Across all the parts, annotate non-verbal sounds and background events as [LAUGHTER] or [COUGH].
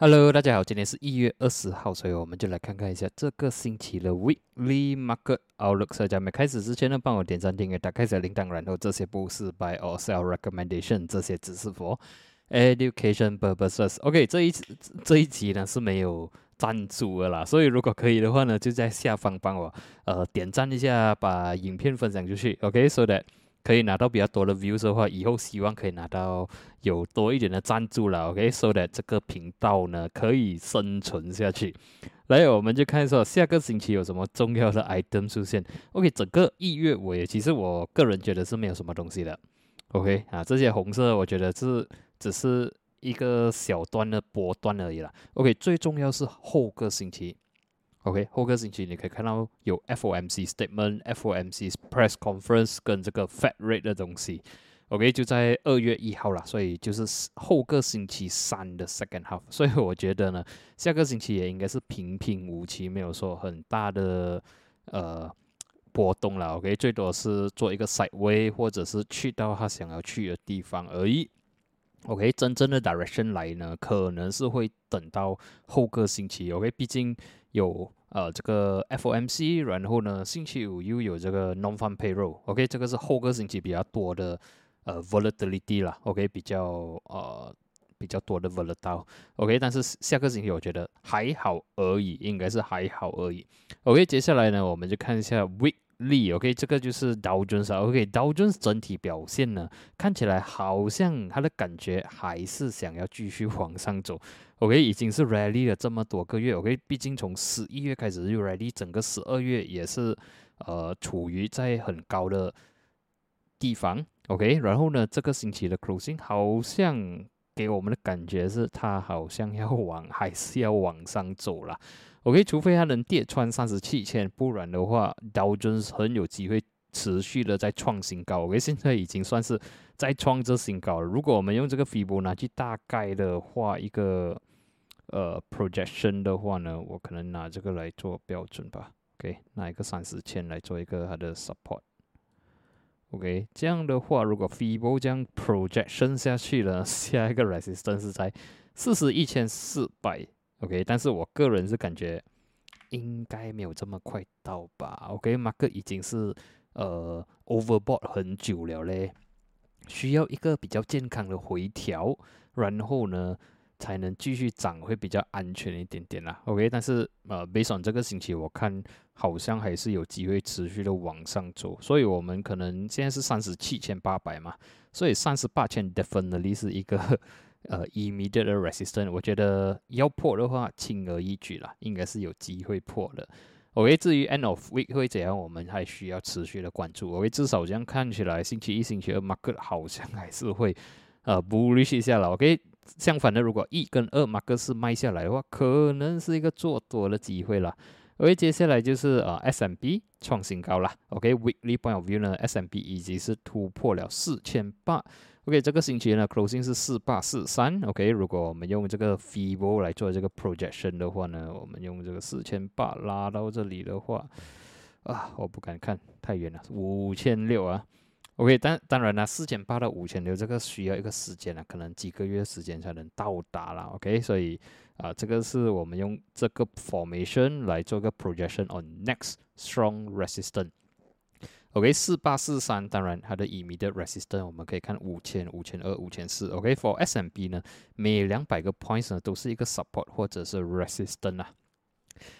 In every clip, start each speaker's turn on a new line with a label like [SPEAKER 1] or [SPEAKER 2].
[SPEAKER 1] Hello，大家好，今天是一月二十号，所以我们就来看看一下这个星期的 Weekly Market Outlook。在没开始之前呢，帮我点赞、订阅、打开小铃铛，然后这些不是 Buy or Sell Recommendation，这些只是 for Education purposes。OK，这一这一集呢是没有赞助的啦，所以如果可以的话呢，就在下方帮我呃点赞一下，把影片分享出去。OK，so that 可以拿到比较多的 views 的话，以后希望可以拿到有多一点的赞助了，OK，so that 这个频道呢可以生存下去。来，我们就看一下下个星期有什么重要的 item 出现。OK，整个一月尾，其实我个人觉得是没有什么东西的。OK，啊，这些红色我觉得是只是一个小段的波段而已啦。OK，最重要是后个星期。OK，后个星期你可以看到有 FOMC statement、FOMC press conference 跟这个 Fed rate 的东西。OK，就在二月一号了，所以就是后个星期三的 second half。所以我觉得呢，下个星期也应该是平平无奇，没有说很大的呃波动了。OK，最多是做一个 sideway，或者是去到他想要去的地方而已。OK，真正的 direction 来呢，可能是会等到后个星期。OK，毕竟有。呃，这个 FOMC，然后呢，星期五又有这个 Non-Farm Payroll，OK，这个是后个星期比较多的呃 Volatility 啦，OK，比较呃比较多的 Volatile，OK，但是下个星期我觉得还好而已，应该是还好而已，OK，接下来呢，我们就看一下 Week。力，OK，这个就是道琼斯，OK，道琼斯整体表现呢，看起来好像它的感觉还是想要继续 [LAUGHS] 往上走，OK，已经是 rally 了这么多个月，OK，毕竟从十一月开始就 rally，整个十二月也是呃处于在很高的地方，OK，然后呢，这个星期的 closing 好像给我们的感觉是它好像要往还是要往上走了。OK，除非它能跌穿三十七千，不然的话，道琼斯很有机会持续的在创新高。OK，现在已经算是在创这新高了。如果我们用这个 Fib 拿去大概的话，一个呃 projection 的话呢，我可能拿这个来做标准吧。OK，拿一个三十千来做一个它的 support。OK，这样的话，如果 Fib 这样 projection 下去了，[LAUGHS] 下一个 resistance 是在四十一千四百。OK，但是我个人是感觉应该没有这么快到吧。OK，马克已经是呃 overbought 很久了嘞，需要一个比较健康的回调，然后呢才能继续涨，会比较安全一点点啦。OK，但是呃，based on 这个星期我看好像还是有机会持续的往上走，所以我们可能现在是三十七千八百嘛，所以三十八千 definitely 是一个。呃，immediate resistance，我觉得要破的话轻而易举啦，应该是有机会破的。OK，至于 end of week 会怎样，我们还需要持续的关注。OK，至少这样看起来，星期一、星期二 market 好像还是会呃 bullish 一下了。OK，相反的，如果一跟二 market 是卖下来的话，可能是一个做多的机会了。OK，接下来就是呃 SMB 创新高啦。OK，weekly point of view 呢，SMB 已经是突破了四千八。OK，这个星期呢，closing 是四八四三。OK，如果我们用这个 Fibo 来做这个 projection 的话呢，我们用这个四千八拉到这里的话，啊，我不敢看，太远了，五千六啊。OK，但当然了，四千八到五千六这个需要一个时间啊，可能几个月时间才能到达了。OK，所以啊，这个是我们用这个 formation 来做个 projection on next strong resistance。OK，四八四三，当然它的 immediate resistance 我们可以看五千、五千二、五千四。OK，for SMB 呢，每两百个 points 呢都是一个 support 或者是 resistance 啊。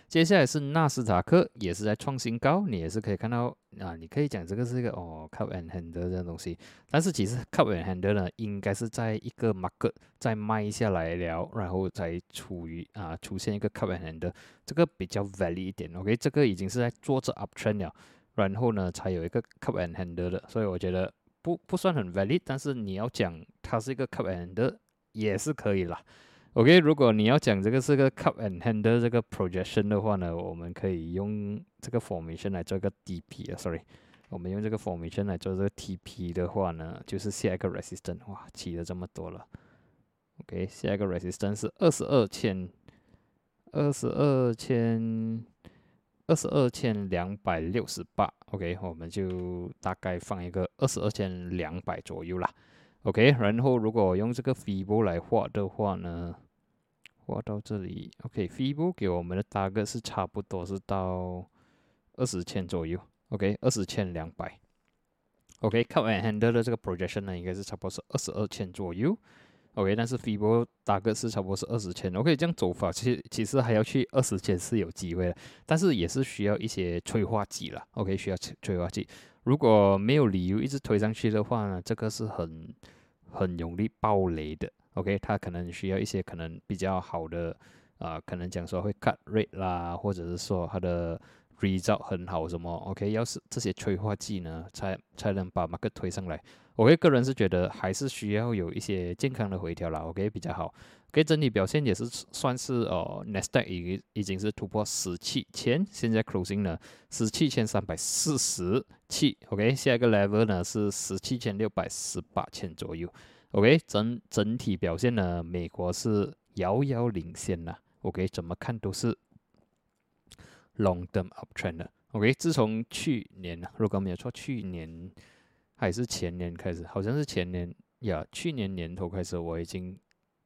[SPEAKER 1] 接下来是纳斯达克，也是在创新高，你也是可以看到啊，你可以讲这个是一个哦 cup and handle 这样东西，但是其实 cup and handle 呢，应该是在一个 market 再卖下来了，然后才处于啊出现一个 cup and handle，这个比较 valid 一点。OK，这个已经是在做着 uptrend 了。然后呢，才有一个 cup and handle 的，所以我觉得不不算很 valid，但是你要讲它是一个 cup and handle 也是可以啦。OK，如果你要讲这个是个 cup and handle 这个 projection 的话呢，我们可以用这个 formation 来做一个 DP 啊，sorry，我们用这个 formation 来做这个 TP 的话呢，就是下一个 resistance，哇，起了这么多了。OK，下一个 resistance 是二十二千，二十二千。二十二千两百六十八，OK，我们就大概放一个二十二千两百左右啦，OK。然后如果用这个 Fibo 来画的话呢，画到这里，OK，FIBO 给我们的大概是差不多是到二十千左右，OK，二十千两百，OK，Cup and Handle 的这个 projection 呢，应该是差不多是二十二千左右，OK，但是 FIBO 大概是差不多是二十千，OK，这样走法其实其实还要去二十千是有机会的，但是也是需要一些催化剂了，OK，需要催催化剂，如果没有理由一直推上去的话呢，这个是很很容易爆雷的。OK，它可能需要一些可能比较好的，啊，可能讲说会 cut rate 啦，或者是说它的 result 很好什么，OK，要是这些催化剂呢，才才能把 market 推上来。我个人是觉得还是需要有一些健康的回调啦，OK 比较好。OK，整体表现也是算是哦 n e s t a q 已已经是突破十七千，现在 closing 呢十七千三百四十七，OK，下一个 level 呢是十七千六百十八千左右。OK，整整体表现呢，美国是遥遥领先呐。OK，怎么看都是 long term uptrend 的。OK，自从去年，如果没有错，去年还是前年开始，好像是前年呀，去年年头开始，我已经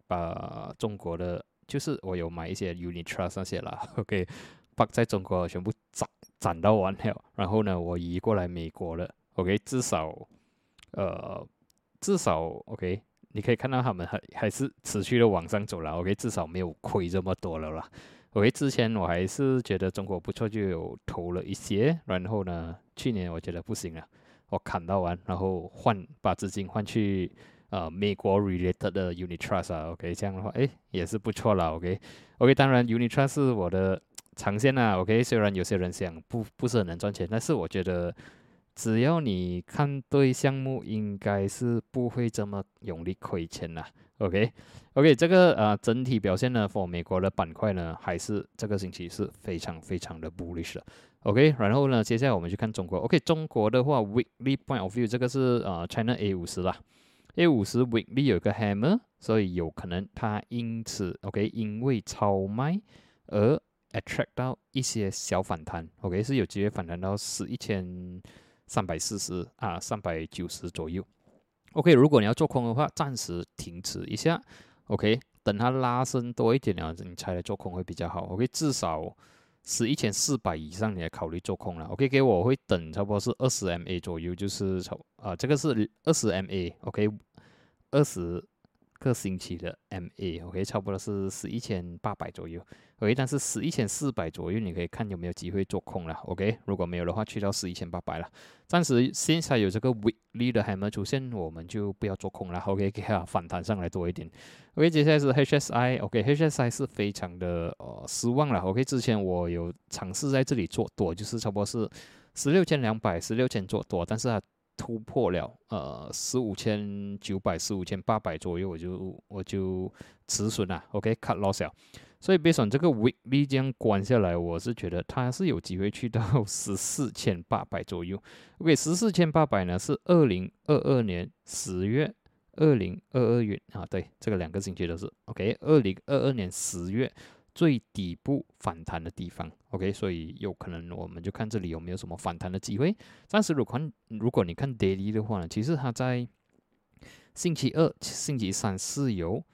[SPEAKER 1] 把中国的，就是我有买一些 Unit Trust 那些啦。[LAUGHS] OK，把在中国全部攒攒到完了，然后呢，我移过来美国了。OK，至少呃。至少，OK，你可以看到他们还还是持续的往上走了，OK，至少没有亏这么多了啦。OK，之前我还是觉得中国不错，就有投了一些，然后呢，去年我觉得不行了，我砍到完，然后换把资金换去呃美国 related 的 Unit Trust 啊，OK，这样的话，哎，也是不错了，OK，OK，当然 Unit Trust 是我的长线啊，OK，虽然有些人想不不是很能赚钱，但是我觉得。只要你看对项目，应该是不会这么容易亏钱啦。OK，OK，这个呃整体表现呢，for 美国的板块呢，还是这个星期是非常非常的 bullish 的。OK，然后呢，接下来我们去看中国。OK，中国的话，weekly point of view，这个是呃 China A 五十啦。A 五十 weekly 有一个 hammer，所以有可能它因此 OK，因为超卖而 attract 到一些小反弹。OK，是有机会反弹到十一千。三百四十啊，三百九十左右。OK，如果你要做空的话，暂时停止一下。OK，等它拉升多一点了，你才来做空会比较好。OK，至少是一千四百以上，你来考虑做空了。OK，给我会等差不多是二十 MA 左右，就是从啊，这个是二十 MA。OK，二十。个星期的 MA，OK，差不多是十一千八百左右，OK，但是十一千四百左右，你可以看有没有机会做空了，OK，如果没有的话，去到十一千八百了。暂时现在有这个 weekly 的还没出现，我们就不要做空了，OK，给它反弹上来多一点。OK，接下来是 HSI，OK，HSI 是非常的呃失望了，OK，之前我有尝试在这里做多，就是差不多是十六千两百、十六千做多，但是它。突破了呃十五千九百十五千八百左右，我就我就止损了，OK，cut loss 了。所以别算这个 weekly 这样关下来，我是觉得它是有机会去到 [LAUGHS] 十四千八百左右。OK，十四千八百呢是二零二二年十月，二零二二月啊，对，这个两个星期都是 OK，二零二二年十月。最底部反弹的地方，OK，所以有可能我们就看这里有没有什么反弹的机会。暂时如果如果你看 daily 的话呢，其实它在星期二、星期三是有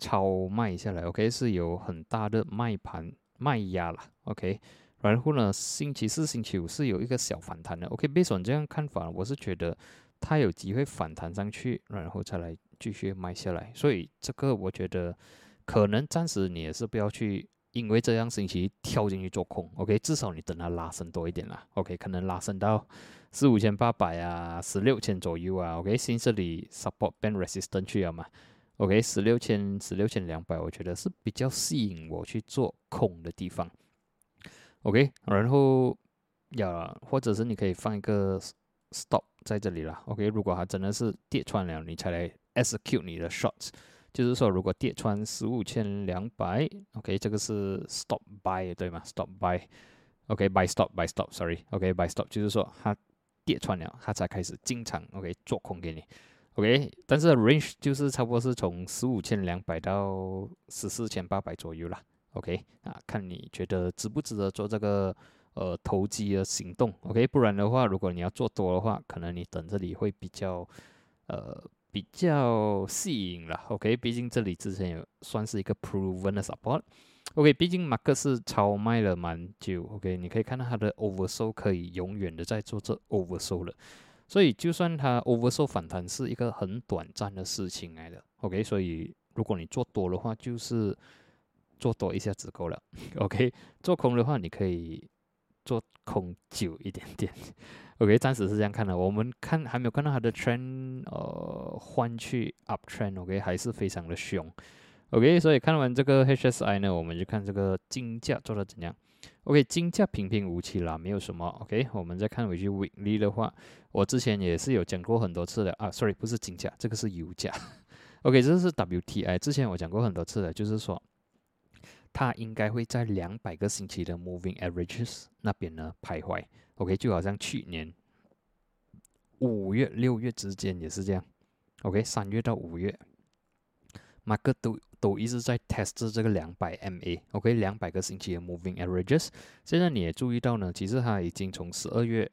[SPEAKER 1] 超卖下来，OK，是有很大的卖盘卖压了，OK。然后呢，星期四、星期五是有一个小反弹的，OK。贝总这样看法，我是觉得它有机会反弹上去，然后再来继续卖下来。所以这个我觉得。可能暂时你也是不要去，因为这样星期跳进去做空，OK？至少你等它拉升多一点啦，OK？可能拉升到四五千八百啊，十六千左右啊，OK？新这里 support band resistance 去了嘛，OK？十六千、十六千两百，我觉得是比较吸引我去做空的地方，OK？然后呀，或者是你可以放一个 stop 在这里啦，OK？如果它真的是跌穿了，你才来 execute 你的 shots。就是说，如果跌穿十五千两百，OK，这个是 stop buy 对吗？stop buy，OK，buy stop，buy stop，sorry，OK，buy stop，就是说它跌穿了，它才开始进场，OK，做空给你，OK，但是 range 就是差不多是从十五千两百到十四千八百左右啦，OK，啊，看你觉得值不值得做这个呃投机的行动，OK，不然的话，如果你要做多的话，可能你等这里会比较呃。比较吸引了，OK，毕竟这里之前有算是一个 proven 的 support，OK，毕竟马克是超卖了蛮久，OK，你可以看到它的 oversold 可以永远的在做这 oversold 了，所以就算它 oversold 反弹是一个很短暂的事情来的，OK，所以如果你做多的话，就是做多一下子够了，[LAUGHS] OK，做空的话你可以做空久一点点。[LAUGHS] OK，暂时是这样看的。我们看还没有看到它的 trend，呃，换去 up trend，OK，还是非常的凶。OK，所以看完这个 HSI 呢，我们就看这个金价做的怎样。OK，金价平平无奇啦，没有什么。OK，我们再看回去 weekly 的话，我之前也是有讲过很多次的啊，sorry，不是金价，这个是油价。OK，这是 WTI，之前我讲过很多次的，就是说它应该会在两百个星期的 moving averages 那边呢徘徊。OK，就好像去年五月、六月之间也是这样。OK，三月到五月，马克都都一直在 test 这个两百 MA。OK，两百个星期的 moving averages。现在你也注意到呢，其实它已经从十二月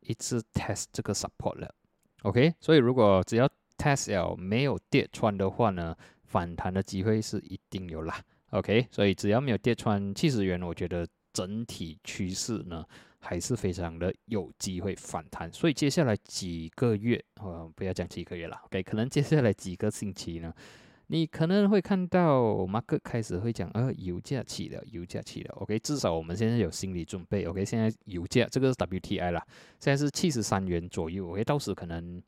[SPEAKER 1] 一直 test 这个 support 了。OK，所以如果只要 test 了没有跌穿的话呢，反弹的机会是一定有啦。OK，所以只要没有跌穿七十元，我觉得整体趋势呢。还是非常的有机会反弹，所以接下来几个月，呃，不要讲几个月了，OK，可能接下来几个星期呢，你可能会看到马克开始会讲，呃，油价起了，油价起了，OK，至少我们现在有心理准备，OK，现在油价这个是 WTI 啦，现在是七十三元左右，OK，到时可能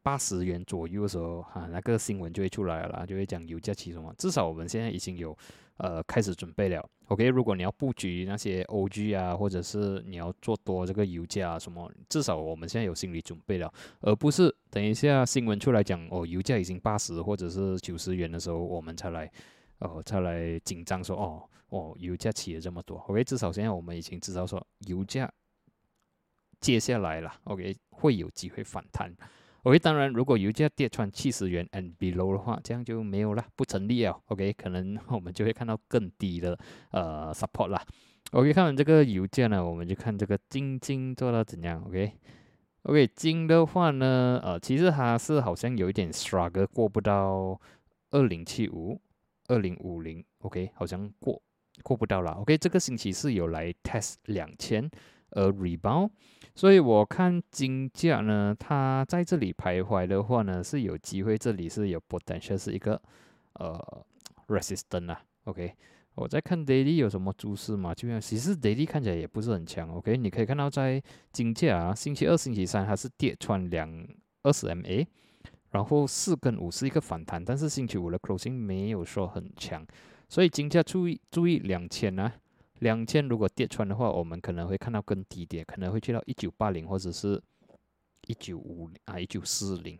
[SPEAKER 1] 八十元左右的时候，哈，那个新闻就会出来了，就会讲油价起什么，至少我们现在已经有。呃，开始准备了。OK，如果你要布局那些 OG 啊，或者是你要做多这个油价啊什么，至少我们现在有心理准备了，而不是等一下新闻出来讲哦，油价已经八十或者是九十元的时候，我们才来，哦，才来紧张说哦哦，油价起了这么多。OK，至少现在我们已经知道说油价接下来了，OK 会有机会反弹。OK，当然，如果油价跌穿七十元 and below 的话，这样就没有了，不成立了。OK，可能我们就会看到更低的呃 support 啦。OK，看完这个油价呢，我们就看这个金金做到怎样。OK，OK，金的话呢，呃，其实它是好像有一点 struggle 过不到二零七五、二零五零。OK，好像过过不到了。OK，这个星期是有来 test 两千呃 rebound。所以我看金价呢，它在这里徘徊的话呢，是有机会，这里是有 potential 是一个呃 resistance 啊。OK，我在看 daily 有什么蛛丝马迹？其实 daily 看起来也不是很强。OK，你可以看到在金价啊，星期二、星期三它是跌穿两二十 MA，然后四跟五是一个反弹，但是星期五的 closing 没有说很强，所以金价注意注意两千啊。两千如果跌穿的话，我们可能会看到更低点，可能会去到一九八零或者是一九五零啊，一九四零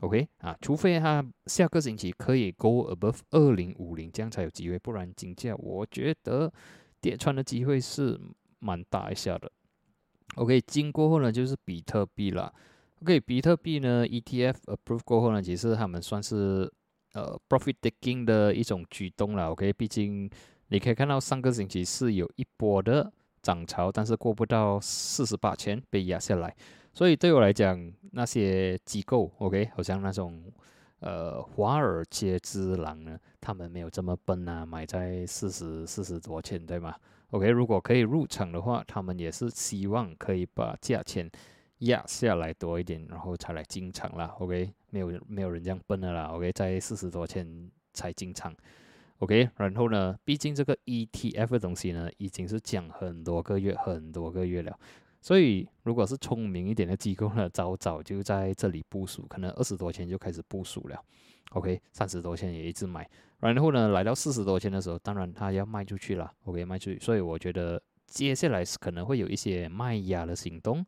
[SPEAKER 1] ，OK 啊，除非它下个星期可以 go above 二零五零，这样才有机会，不然金价我觉得跌穿的机会是蛮大一下的。OK，金过后呢就是比特币了。OK，比特币呢 ETF approve 过后呢，其实他们算是呃 profit taking 的一种举动了。OK，毕竟。你可以看到上个星期是有一波的涨潮，但是过不到四十八千被压下来。所以对我来讲，那些机构，OK，好像那种呃华尔街之狼呢，他们没有这么笨啊，买在四十四十多千，对吗？OK，如果可以入场的话，他们也是希望可以把价钱压下来多一点，然后才来进场啦。OK，没有没有人这样笨的啦。OK，在四十多千才进场。OK，然后呢？毕竟这个 ETF 的东西呢，已经是讲很多个月、很多个月了。所以，如果是聪明一点的机构呢，早早就在这里部署，可能二十多钱就开始部署了。OK，三十多钱也一直买。然后呢，来到四十多钱的时候，当然它要卖出去了。OK，卖出去。所以我觉得接下来是可能会有一些卖压的行动。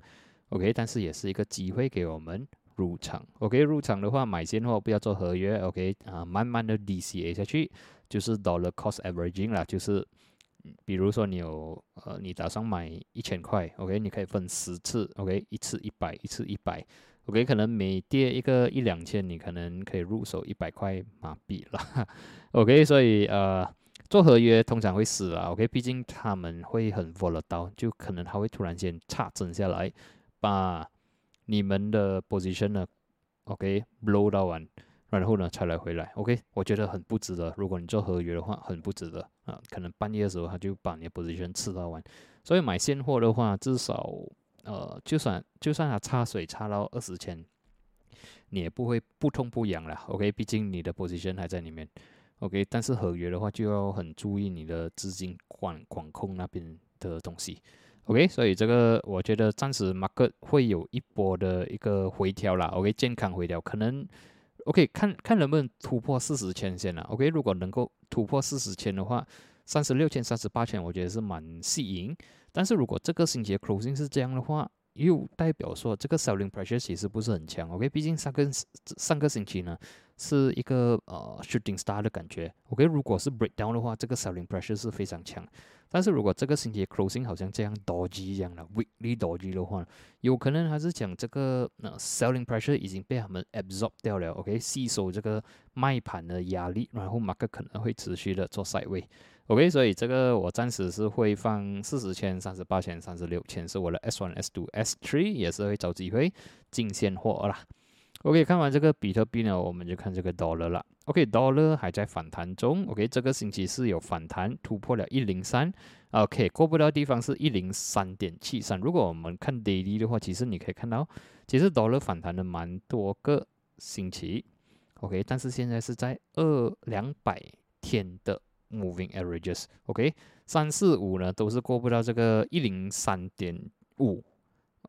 [SPEAKER 1] OK，但是也是一个机会给我们入场。OK，入场的话买现货不要做合约。OK，啊，慢慢的 DCA 下去。就是 dollar cost averaging 啦，就是比如说你有呃，你打算买一千块，OK，你可以分十次，OK，一次一百，一次一百，OK，可能每跌一个一两千，你可能可以入手一百块马币了，[LAUGHS] OK，所以呃，做合约通常会死啦，OK，毕竟他们会很 volatile，就可能他会突然间差增下来，把你们的 position 呢 OK，blow 到完，然后呢才来回来，OK，我觉得很不值得。如果你做合约的话，很不值得啊，可能半夜的时候他就把你的 position 吃到完。所以买现货的话，至少呃，就算就算它差水差到二十千，你也不会不痛不痒了，OK，毕竟你的 position 还在里面，OK。但是合约的话，就要很注意你的资金管管控那边的东西。OK，所以这个我觉得暂时 market 会有一波的一个回调啦，OK，健康回调，可能 OK 看看能不能突破四十千先了，OK，如果能够突破四十千的话，三十六千、三十八千，我觉得是蛮吸引。但是如果这个星期的 closing 是这样的话，又代表说这个 selling pressure 其实不是很强，OK，毕竟上个上个星期呢是一个呃 shooting star 的感觉，OK，如果是 breakdown 的话，这个 selling pressure 是非常强。但是如果这个星期 closing 好像这样 dodgy 一样的 weekly dodgy 的话，有可能还是讲这个呃 selling pressure 已经被他们 absorb 掉了，OK，吸收这个卖盘的压力，然后 market 可能会持续的做 sideway，OK，所以这个我暂时是会放四十千、三十八千、三十六千是我的 S one、S two、S three 也是会找机会进现货啦。OK，看完这个比特币呢，我们就看这个 dollar 了。OK，dollar 还在反弹中。OK，这个星期是有反弹，突破了一零三。OK，过不到地方是一零三点七三。如果我们看 daily 的话，其实你可以看到，其实 dollar 反弹了蛮多个星期。OK，但是现在是在二两百天的 moving averages。OK，三四五呢都是过不到这个一零三点五。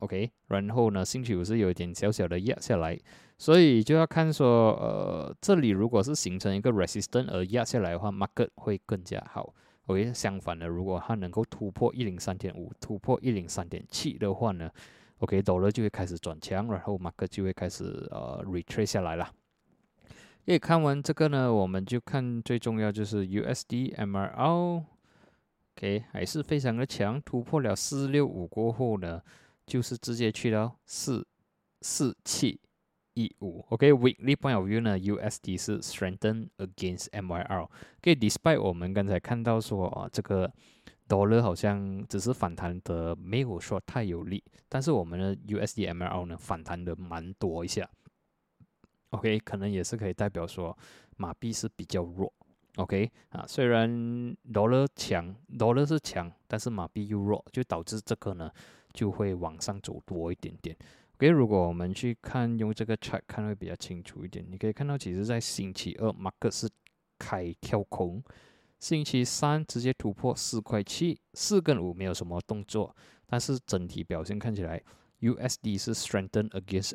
[SPEAKER 1] OK，然后呢，星期五是有一点小小的压下来，所以就要看说，呃，这里如果是形成一个 resistance 而压下来的话，market 会更加好。OK，相反的，如果它能够突破一零三点五，突破一零三点七的话呢，OK，dollar 就会开始转强，然后 market 就会开始呃 retreat 下来了。诶，看完这个呢，我们就看最重要就是 USD MRO，OK，还是非常的强，突破了四六五过后呢。就是直接去到四四七一五，OK，weekly point of view 呢，USD 是 strengthen against MYR，OK，despite 我们刚才看到说啊，这个 dollar 好像只是反弹的没有说太有力，但是我们的 USD MYR 呢反弹的蛮多一下，OK，可能也是可以代表说马币是比较弱，OK，啊，虽然 dollar 强，dollar 是强，但是马币又弱，就导致这个呢。就会往上走多一点点。OK，如果我们去看用这个 chart 看会比较清楚一点。你可以看到，其实在星期二，market 是开跳空，星期三直接突破四块七，四跟五没有什么动作，但是整体表现看起来，USD 是 strengthen against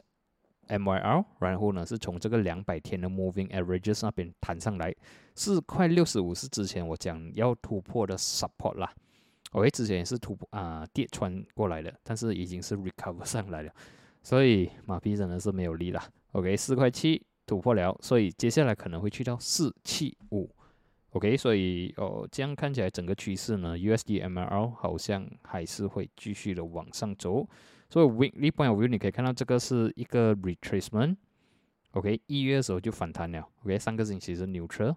[SPEAKER 1] MYR，然后呢是从这个两百天的 moving averages 那边弹上来，四块六十五是之前我讲要突破的 support 啦。OK，之前也是突破啊跌穿过来的，但是已经是 recover 上来了，所以马币真的是没有力了。OK，四块七突破了，所以接下来可能会去到四七五。OK，所以哦这样看起来整个趋势呢，USD MRL 好像还是会继续的往上走。所以 Weekly Point View 你可以看到这个是一个 retracement。OK，一月的时候就反弹了。OK，上个星期是 neutral，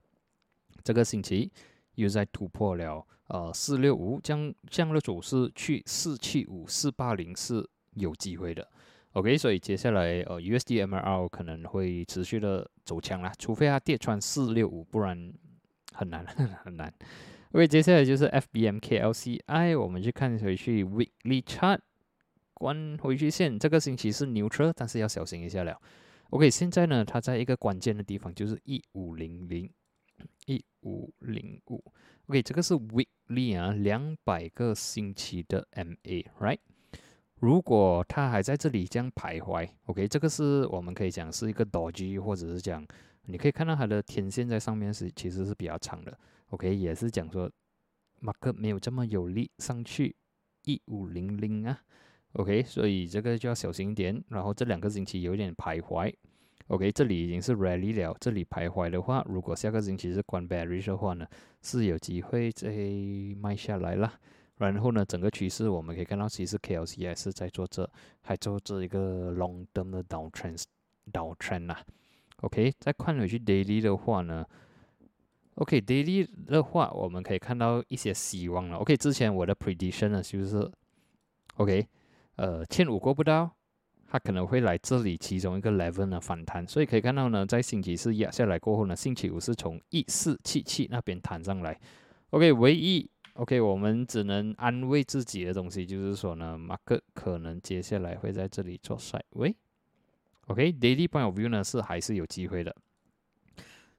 [SPEAKER 1] 这个星期又在突破了。呃，四六五将这样的走势去四七五、四八零是有机会的。OK，所以接下来呃，USD MRL 可能会持续的走强啦，除非它跌穿四六五，不然很难 [LAUGHS] 很难。OK，接下来就是 FBMKLCI，我们去看回去 Weekly Chart，关回去线，这个星期是牛车，但是要小心一下了。OK，现在呢，它在一个关键的地方，就是一五零零一五零五。OK，这个是 weekly 啊，两百个星期的 MA，right？如果它还在这里这样徘徊，OK，这个是我们可以讲是一个舵机或者是讲你可以看到它的天线在上面是其实是比较长的，OK，也是讲说马克没有这么有力上去一五零零啊，OK，所以这个就要小心一点。然后这两个星期有点徘徊。OK，这里已经是 rally 了。这里徘徊的话，如果下个星期是关 bearish 的话呢，是有机会再卖下来啦。然后呢，整个趋势我们可以看到，其实 KLC 还是在做这，还做这一个 long term 的 downtrend，downtrend 呐。OK，再看回去 daily 的话呢，OK，daily 的话我们可以看到一些希望了。OK，之前我的 prediction 呢就是，OK，呃，千五过不到。它可能会来这里其中一个 level 呢反弹，所以可以看到呢，在星期四压下来过后呢，星期五是从一四七七那边弹上来。OK，唯一 OK，我们只能安慰自己的东西就是说呢，马克可能接下来会在这里做 side 喂。OK，daily point of view 呢是还是有机会的。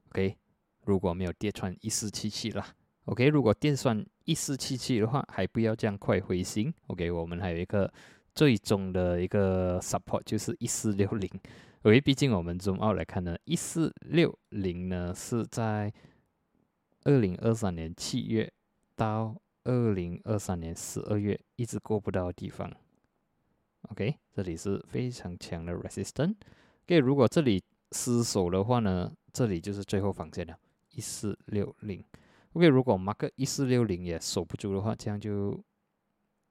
[SPEAKER 1] OK，如果没有跌穿一四七七了，OK，如果跌穿一四七七的话，还不要这样快回心。OK，我们还有一个。最终的一个 support 就是一四六零，因为毕竟我们中澳来看呢，一四六零呢是在二零二三年七月到二零二三年十二月一直过不到的地方。OK，这里是非常强的 resistance。OK，如果这里失守的话呢，这里就是最后防线了，一四六零。OK，如果 mark 一四六零也守不住的话，这样就。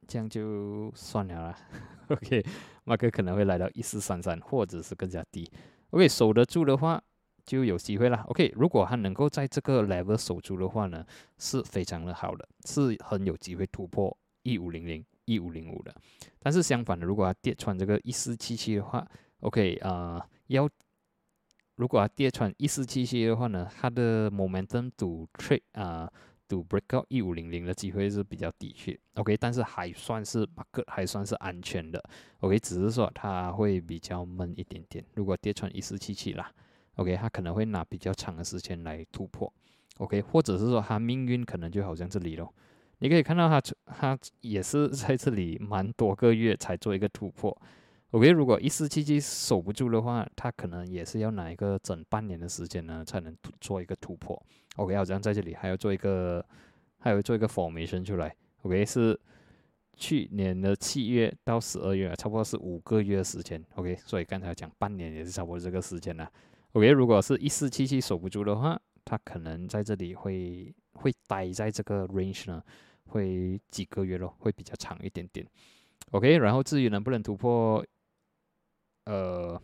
[SPEAKER 1] 这样就算了啦。[LAUGHS] OK，马克可能会来到一四三三，或者是更加低。OK，守得住的话就有机会啦。OK，如果他能够在这个 level 守住的话呢，是非常的好的，是很有机会突破一五零零、一五零五的。但是相反的，如果他跌穿这个一四七七的话，OK 啊，要如果他跌穿一四七七的话呢，它的 momentum to trade 啊。Do breakout 一五零零的机会是比较低些，OK，但是还算是 market 还算是安全的，OK，只是说它会比较闷一点点。如果跌穿一四七七啦，OK，它可能会拿比较长的时间来突破，OK，或者是说它命运可能就好像这里咯，你可以看到它它也是在这里蛮多个月才做一个突破。OK，如果一四七七守不住的话，它可能也是要拿一个整半年的时间呢，才能做一个突破。OK，好像在这里还要做一个，还要做一个 formation 出来。OK，是去年的七月到十二月，差不多是五个月的时间。OK，所以刚才讲半年也是差不多这个时间了。OK，如果是一四七七守不住的话，它可能在这里会会待在这个 range 呢，会几个月咯，会比较长一点点。OK，然后至于能不能突破？呃，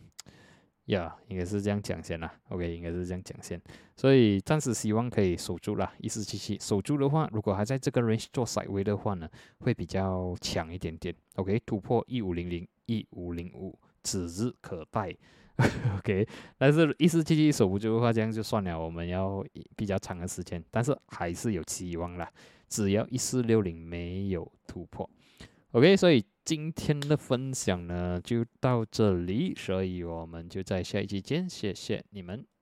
[SPEAKER 1] 呀，应该是这样讲先啦。OK，应该是这样讲先。所以暂时希望可以守住啦，一四七七守住的话，如果还在这个 range 做 side way 的话呢，会比较强一点点。OK，突破一五零零、一五零五指日可待。[LAUGHS] OK，但是一四七七守不住的话，这样就算了。我们要比较长的时间，但是还是有期望啦。只要一四六零没有突破。OK，所以今天的分享呢就到这里，所以我们就在下一期见，谢谢你们。